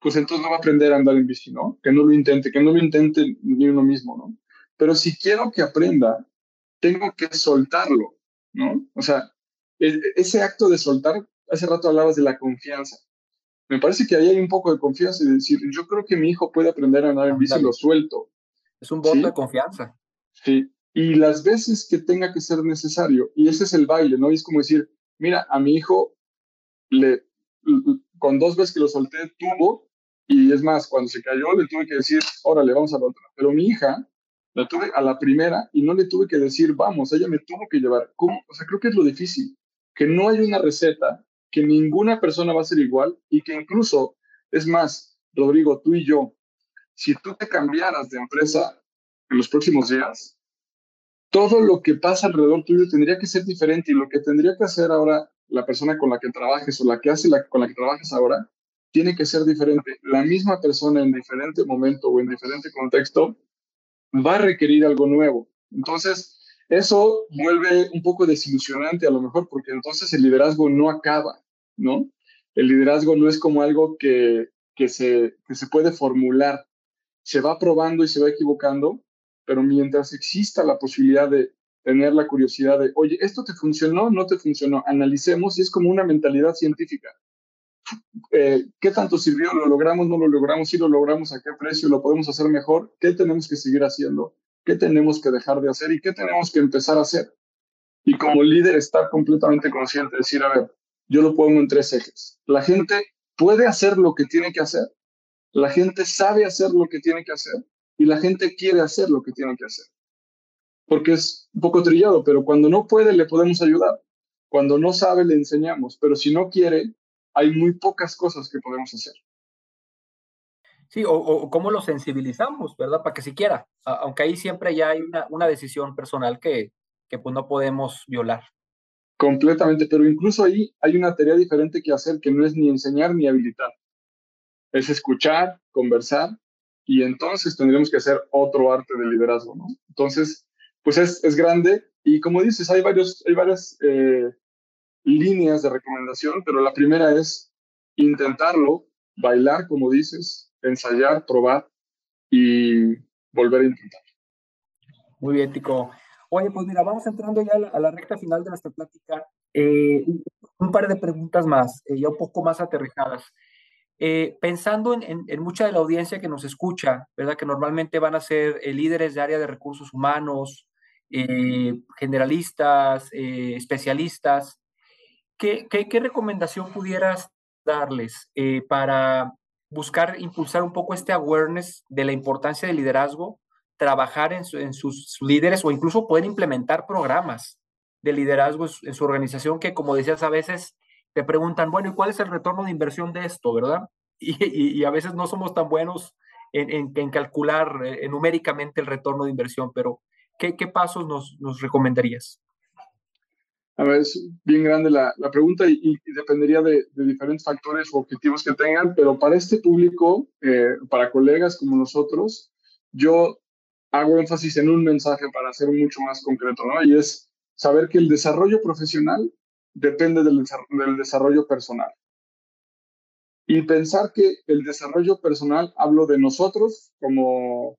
pues entonces no va a aprender a andar en bici. Que no lo intente, que no lo intente ni uno mismo. Pero si quiero que aprenda, tengo que soltarlo, ¿no? O sea, e, ese acto de soltar, hace rato hablabas de la confianza me parece que ahí hay un poco de confianza y decir, yo creo que mi hijo puede aprender a andar en bici, lo suelto. Es un voto de confianza. Sí, y las veces que tenga que ser necesario, y ese es el baile, ¿no? Y es como decir, mira, a mi hijo, le, con dos veces que lo solté, tuvo, y es más, cuando se cayó, le tuve que decir, órale, vamos a la otra. Pero mi hija, la tuve a la primera y no le tuve que decir, vamos, ella me tuvo que llevar. ¿Cómo? O sea, creo que es lo difícil, que no hay una receta que ninguna persona va a ser igual y que incluso, es más, Rodrigo, tú y yo, si tú te cambiaras de empresa en los próximos días, todo lo que pasa alrededor tuyo tendría que ser diferente y lo que tendría que hacer ahora la persona con la que trabajes o la que hace la, con la que trabajes ahora, tiene que ser diferente. La misma persona en diferente momento o en diferente contexto va a requerir algo nuevo. Entonces, eso vuelve un poco desilusionante a lo mejor, porque entonces el liderazgo no acaba, ¿no? El liderazgo no es como algo que, que, se, que se puede formular. Se va probando y se va equivocando, pero mientras exista la posibilidad de tener la curiosidad de, oye, ¿esto te funcionó? ¿No te funcionó? Analicemos y es como una mentalidad científica. Eh, ¿Qué tanto sirvió? ¿Lo logramos? ¿No lo logramos? ¿Si lo logramos? ¿A qué precio? ¿Lo podemos hacer mejor? ¿Qué tenemos que seguir haciendo? Qué tenemos que dejar de hacer y qué tenemos que empezar a hacer. Y como líder estar completamente consciente, decir, a ver, yo lo pongo en tres ejes. La gente puede hacer lo que tiene que hacer, la gente sabe hacer lo que tiene que hacer y la gente quiere hacer lo que tiene que hacer. Porque es un poco trillado, pero cuando no puede le podemos ayudar. Cuando no sabe le enseñamos, pero si no quiere, hay muy pocas cosas que podemos hacer. Sí, o, cómo lo sensibilizamos, ¿verdad? Para que siquiera, aunque ahí siempre ya hay una, una decisión personal que, que pues no podemos violar. Completamente, pero incluso ahí hay una tarea diferente que hacer que no es ni enseñar ni habilitar. Es escuchar, conversar y entonces tendríamos que hacer otro arte de liderazgo, ¿no? Entonces, pues es, es grande y como dices, hay, varios, hay varias eh, líneas de recomendación, pero la primera es intentarlo, bailar, como dices, ensayar, probar y volver a intentar. Muy bien, Tico. Oye, pues mira, vamos entrando ya a la, recta final de nuestra plática. Eh, un par de preguntas más, ya un poco más aterrizadas. pensando en, en, mucha de la audiencia que nos escucha, ¿verdad? Que normalmente van a ser líderes de área de recursos humanos, generalistas, especialistas, ¿qué, ¿qué, qué, recomendación pudieras darles para buscar impulsar un poco este awareness de la importancia del liderazgo, trabajar en, sus líderes o incluso poder implementar programas de liderazgo en su, organización que, como decías, a veces te preguntan, bueno, ¿y cuál es el retorno de inversión de esto, verdad? (laughs) Y, a veces no somos tan buenos en, calcular eh, numéricamente el retorno de inversión, pero ¿qué, pasos nos recomendarías? A ver, es bien grande la, la pregunta y, dependería de, de, diferentes factores o objetivos que tengan, pero para este público, eh, para colegas como nosotros, yo hago énfasis en un mensaje para ser mucho más concreto, ¿no? Y es saber que el desarrollo profesional depende del, del desarrollo personal. Y pensar que el desarrollo personal, hablo de nosotros como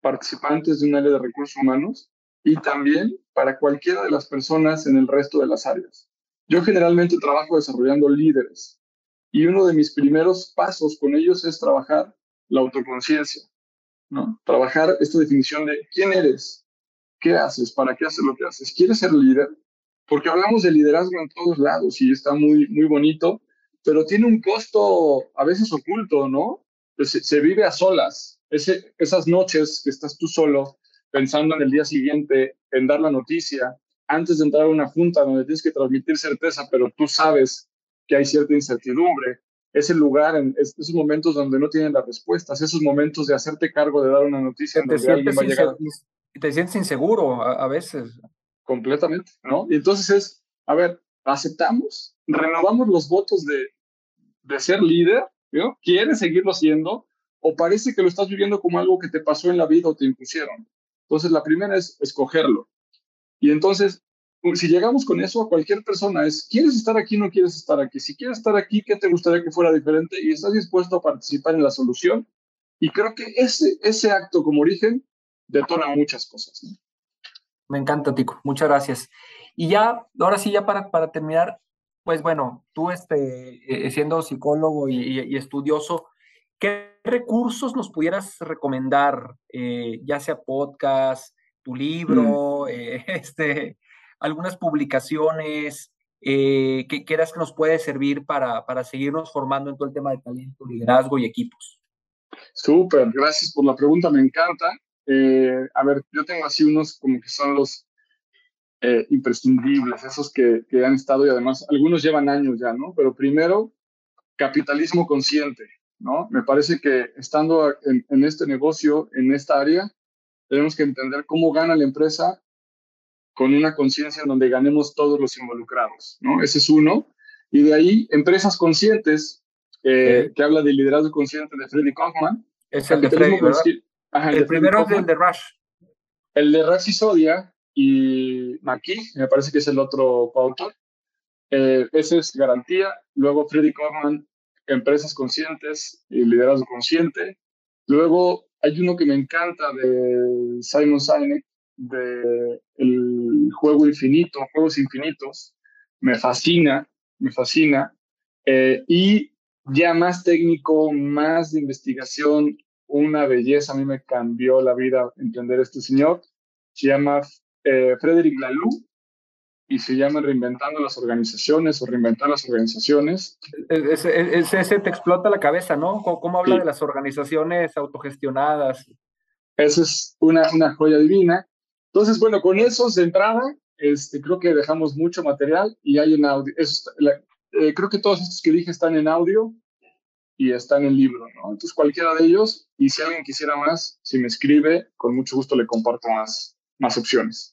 participantes de un área de recursos humanos, y también para cualquiera de las personas en el resto de las áreas. Yo generalmente trabajo desarrollando líderes y uno de mis primeros pasos con ellos es trabajar la autoconciencia, ¿no? Trabajar esta definición de quién eres, qué haces, para qué haces lo que haces. ¿Quieres ser líder? Porque hablamos de liderazgo en todos lados y está muy, muy bonito, pero tiene un costo a veces oculto, ¿no? Se, se vive a solas. Ese, esas noches que estás tú solo pensando en el día siguiente, en dar la noticia, antes de entrar a una junta donde tienes que transmitir certeza, pero tú sabes que hay cierta incertidumbre, ese lugar, en esos momentos donde no tienen las respuestas, esos momentos de hacerte cargo de dar una noticia en donde alguien va a llegar. Te sientes inseguro a, veces. Completamente, ¿no? Y entonces es, a ver, aceptamos, renovamos los votos de, de ser líder, ¿no? ¿Quieres seguirlo siendo? ¿O parece que lo estás viviendo como algo que te pasó en la vida o te impusieron? Entonces, la primera es escogerlo. Y entonces, si llegamos con eso a cualquier persona, es, ¿quieres estar aquí no quieres estar aquí? Si quieres estar aquí, ¿qué te gustaría que fuera diferente? Y estás dispuesto a participar en la solución. Y creo que ese, ese acto como origen detona muchas cosas. Me encanta, Tico. Muchas gracias. Y ya, ahora sí, ya para, para terminar, pues bueno, tú este, eh, siendo psicólogo y estudioso, ¿Qué recursos nos pudieras recomendar, eh, ya sea podcast, tu libro, mm. eh, (laughs) este, algunas publicaciones eh, que quieras que nos puede servir para, para seguirnos formando en todo el tema de talento, liderazgo y equipos? Súper, gracias por la pregunta, me encanta. a ver, yo tengo así unos como que son los imprescindibles, esos que, que han estado y además algunos llevan años ya, ¿no? Pero primero, capitalismo consciente. ¿No? Me parece que estando en, este negocio, en esta área, tenemos que entender cómo gana la empresa con una conciencia donde ganemos todos los involucrados, ¿no? Ese es uno. Y de ahí, empresas conscientes, eh, que habla de liderazgo consciente de Freddy Kaufman. Es el de Freddy, el, primero es el de Rush. El de Rush y Sodia y McKee, me parece que es el otro coautor. Eh, ese es garantía. Luego Freddy Kaufman empresas conscientes y liderazgo consciente. Luego hay uno que me encanta de Simon Sinek, de el juego infinito, juegos infinitos. Me fascina, me fascina. Eh, y ya más técnico, más de investigación, una belleza. A mí me cambió la vida entender este señor. Se llama eh, Frederick Laloux y se llama Reinventando las Organizaciones o Reinventar las Organizaciones. Ese, ese, te explota la cabeza, ¿no? ¿Cómo, habla de las organizaciones autogestionadas? Esa es una, una joya divina. Entonces, bueno, con eso de entrada, este, creo que dejamos mucho material y hay en audio. Eh, creo que todos estos que dije están en audio y están en libro, ¿no? Entonces, cualquiera de ellos, y si alguien quisiera más, si me escribe, con mucho gusto le comparto más, más opciones.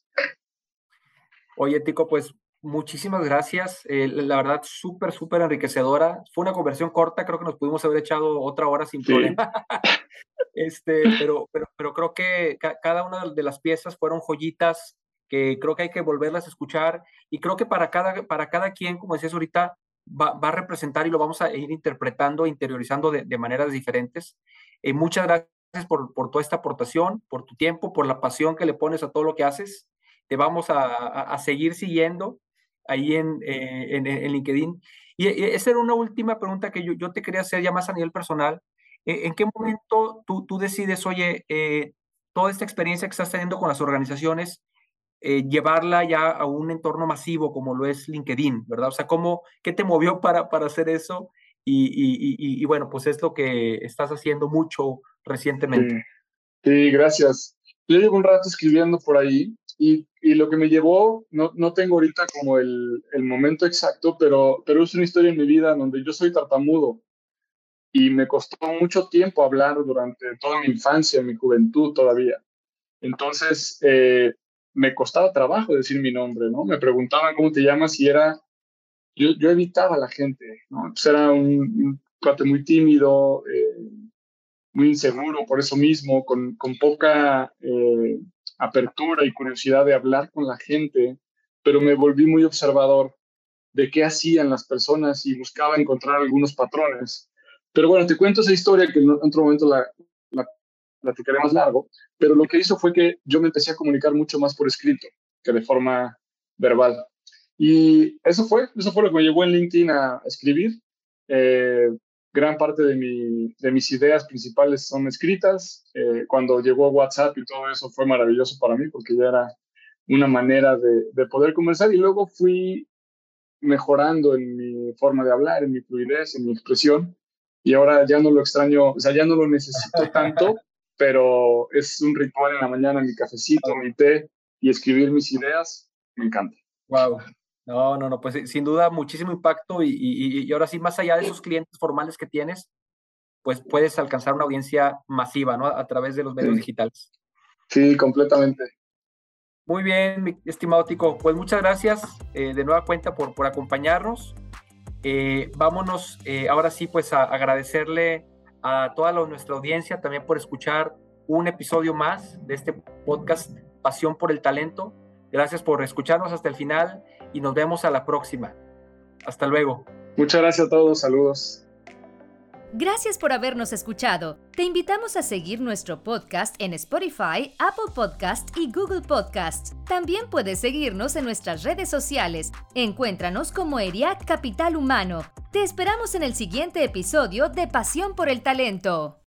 Oye, Tico, pues muchísimas gracias. Eh, la verdad, súper, súper enriquecedora. Fue una conversión corta, creo que nos pudimos haber echado otra hora sin problema. (laughs) este, pero, pero, pero creo que cada una de las piezas fueron joyitas que creo que hay que volverlas a escuchar y creo que para cada, para cada quien, como decías ahorita, va, a representar y lo vamos a ir interpretando, interiorizando de, maneras diferentes. Eh, muchas gracias por, por toda esta aportación, por tu tiempo, por la pasión que le pones a todo lo que haces te vamos a, seguir siguiendo ahí en, eh, en, LinkedIn. Y, esa era una última pregunta que yo, yo, te quería hacer ya más a nivel personal. Eh, ¿En qué momento tú, tú decides, oye, eh, toda esta experiencia que estás teniendo con las organizaciones, llevarla ya a un entorno masivo como lo es LinkedIn, ¿verdad? O sea, ¿cómo, ¿qué te movió para, para hacer eso? Y, y, y, bueno, pues es lo que estás haciendo mucho recientemente. Sí, gracias. Yo llevo un rato escribiendo por ahí y, y, lo que me llevó, no, no tengo ahorita como el, el, momento exacto, pero, pero es una historia en mi vida donde yo soy tartamudo y me costó mucho tiempo hablar durante toda mi infancia, mi juventud todavía. Entonces, eh, me costaba trabajo decir mi nombre, ¿no? Me preguntaban cómo te llamas y era, yo, yo evitaba a la gente, ¿no? Entonces era un, cuate muy tímido, eh, muy inseguro por eso mismo, con, con poca eh, apertura y curiosidad de hablar con la gente, pero me volví muy observador de qué hacían las personas y buscaba encontrar algunos patrones. Pero bueno, te cuento esa historia que en otro momento la, la platicaré más largo, pero lo que hizo fue que yo me empecé a comunicar mucho más por escrito que de forma verbal. Y eso fue, eso fue lo que me llevó en LinkedIn a escribir. Eh, gran parte de, mi, de mis ideas principales son escritas. Eh, cuando llegó WhatsApp y todo eso fue maravilloso para mí porque ya era una manera de, de, poder conversar y luego fui mejorando en mi forma de hablar, en mi fluidez, en mi expresión y ahora ya no lo extraño, o sea, ya no lo necesito (laughs) tanto, pero es un ritual en la mañana, mi cafecito, mi té y escribir mis ideas, me encanta. Wow, no, no, no, pues eh, sin duda muchísimo impacto y, y, y, ahora sí, más allá de esos clientes formales que tienes, pues puedes alcanzar una audiencia masiva, ¿no? A, través de los medios digitales. Sí, completamente. Muy bien, mi estimado Tico, pues muchas gracias eh, de nueva cuenta por, por acompañarnos. Eh, vámonos ahora sí, pues a agradecerle a toda la, nuestra audiencia también por escuchar un episodio más de este podcast Pasión por el Talento. Gracias por escucharnos hasta el final y nos vemos a la próxima. Hasta luego. Muchas gracias a todos, saludos. Gracias por habernos escuchado. Te invitamos a seguir nuestro podcast en Spotify, Apple Podcast y Google Podcast. También puedes seguirnos en nuestras redes sociales. Encuéntranos como ERIAC Capital Humano. Te esperamos en el siguiente episodio de Pasión por el Talento.